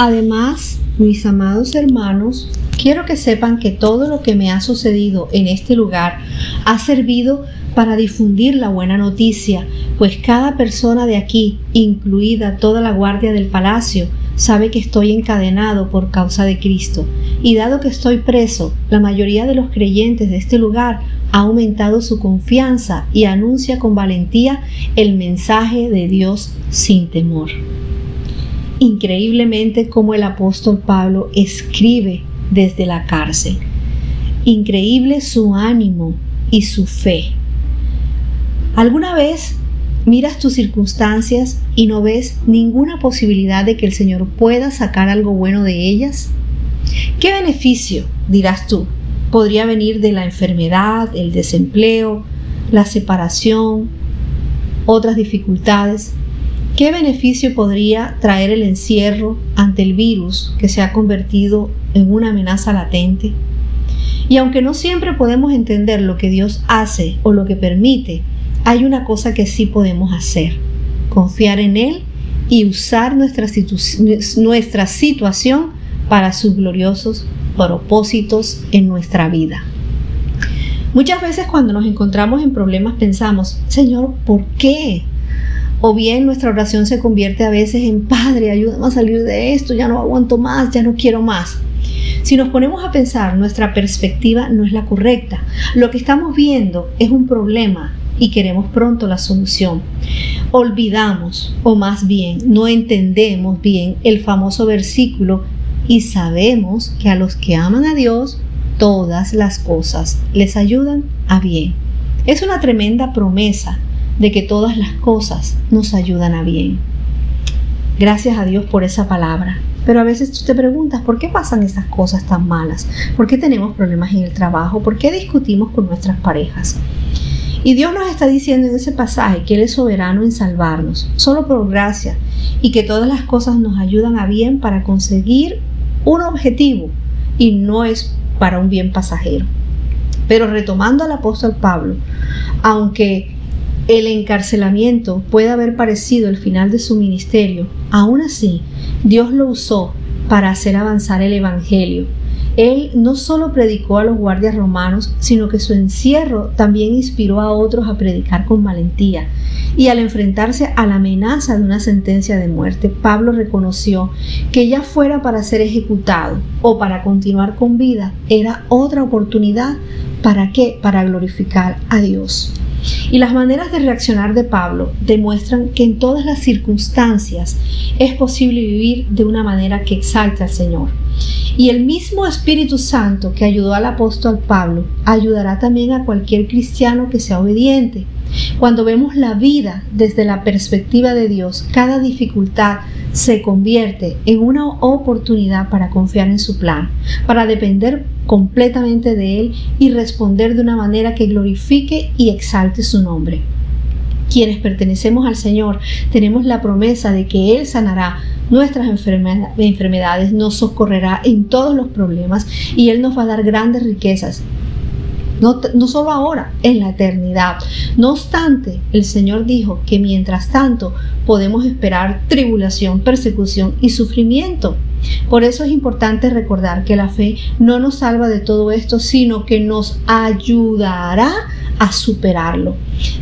Además, mis amados hermanos, quiero que sepan que todo lo que me ha sucedido en este lugar ha servido para difundir la buena noticia, pues cada persona de aquí, incluida toda la guardia del palacio, sabe que estoy encadenado por causa de Cristo. Y dado que estoy preso, la mayoría de los creyentes de este lugar ha aumentado su confianza y anuncia con valentía el mensaje de Dios sin temor. Increíblemente como el apóstol Pablo escribe desde la cárcel. Increíble su ánimo y su fe. ¿Alguna vez miras tus circunstancias y no ves ninguna posibilidad de que el Señor pueda sacar algo bueno de ellas? ¿Qué beneficio, dirás tú, podría venir de la enfermedad, el desempleo, la separación, otras dificultades? ¿Qué beneficio podría traer el encierro ante el virus que se ha convertido en una amenaza latente? Y aunque no siempre podemos entender lo que Dios hace o lo que permite, hay una cosa que sí podemos hacer, confiar en Él y usar nuestra, situación para sus gloriosos propósitos en nuestra vida. Muchas veces cuando nos encontramos en problemas pensamos, Señor, ¿por qué? O bien nuestra oración se convierte a veces en, Padre, ayúdame a salir de esto, ya no aguanto más, ya no quiero más. Si nos ponemos a pensar, nuestra perspectiva no es la correcta. Lo que estamos viendo es un problema y queremos pronto la solución. Olvidamos, o más bien no entendemos bien el famoso versículo y sabemos que a los que aman a Dios, todas las cosas les ayudan a bien. Es una tremenda promesa de que todas las cosas nos ayudan a bien. Gracias a Dios por esa palabra. Pero a veces tú te preguntas, ¿por qué pasan esas cosas tan malas? ¿Por qué tenemos problemas en el trabajo? ¿Por qué discutimos con nuestras parejas? Y Dios nos está diciendo en ese pasaje que Él es soberano en salvarnos, solo por gracia, y que todas las cosas nos ayudan a bien para conseguir un objetivo y no es para un bien pasajero. Pero retomando al apóstol Pablo, aunque el encarcelamiento puede haber parecido el final de su ministerio, aún así Dios lo usó para hacer avanzar el Evangelio él no solo predicó a los guardias romanos, sino que su encierro también inspiró a otros a predicar con valentía. Y al enfrentarse a la amenaza de una sentencia de muerte, Pablo reconoció que ya fuera para ser ejecutado o para continuar con vida, era otra oportunidad. ¿Para qué? Para glorificar a Dios. Y las maneras de reaccionar de Pablo demuestran que en todas las circunstancias es posible vivir de una manera que exalte al Señor. Y el mismo Espíritu Santo que ayudó al apóstol Pablo ayudará también a cualquier cristiano que sea obediente. Cuando vemos la vida desde la perspectiva de Dios, cada dificultad se convierte en una oportunidad para confiar en su plan, para depender completamente de Él y responder de una manera que glorifique y exalte su nombre. Quienes pertenecemos al Señor tenemos la promesa de que Él sanará nuestras enfermedades, nos socorrerá en todos los problemas y Él nos va a dar grandes riquezas no, solo ahora, en la eternidad. No obstante, el Señor dijo que mientras tanto podemos esperar tribulación, persecución y sufrimiento. Por eso es importante recordar que la fe no nos salva de todo esto, sino que nos ayudará a superarlo.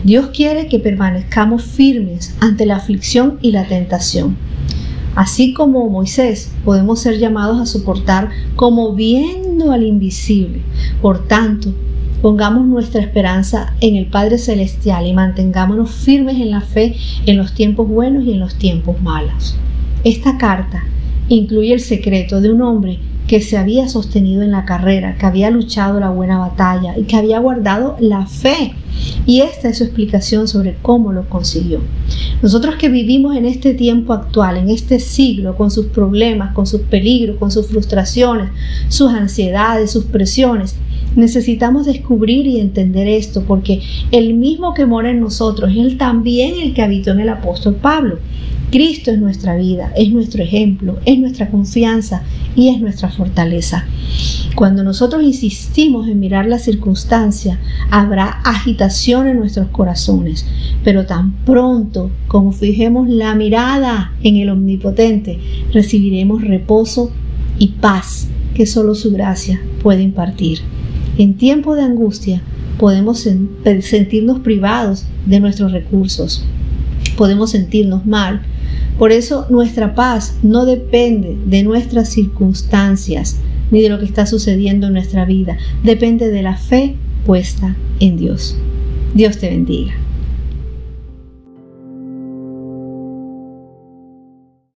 Dios quiere que permanezcamos firmes ante la aflicción y la tentación. Así como Moisés, podemos ser llamados a soportar como viendo al invisible. Por tanto, pongamos nuestra esperanza en el Padre Celestial y mantengámonos firmes en la fe en los tiempos buenos y en los tiempos malos. Esta carta incluye el secreto de un hombre que se había sostenido en la carrera, que había luchado la buena batalla y que había guardado la fe. Y esta es su explicación sobre cómo lo consiguió. Nosotros que vivimos en este tiempo actual, en este siglo, con sus problemas, con sus peligros, con sus frustraciones, sus ansiedades, sus presiones, Necesitamos descubrir y entender esto porque el mismo que mora en nosotros es el también el que habitó en el apóstol Pablo. Cristo es nuestra vida, es nuestro ejemplo, es nuestra confianza y es nuestra fortaleza. Cuando nosotros insistimos en mirar la circunstancia, habrá agitación en nuestros corazones, pero tan pronto como fijemos la mirada en el Omnipotente, recibiremos reposo y paz que solo su gracia puede impartir. En tiempo de angustia podemos sentirnos privados de nuestros recursos, podemos sentirnos mal. Por eso nuestra paz no depende de nuestras circunstancias ni de lo que está sucediendo en nuestra vida, depende de la fe puesta en Dios. Dios te bendiga.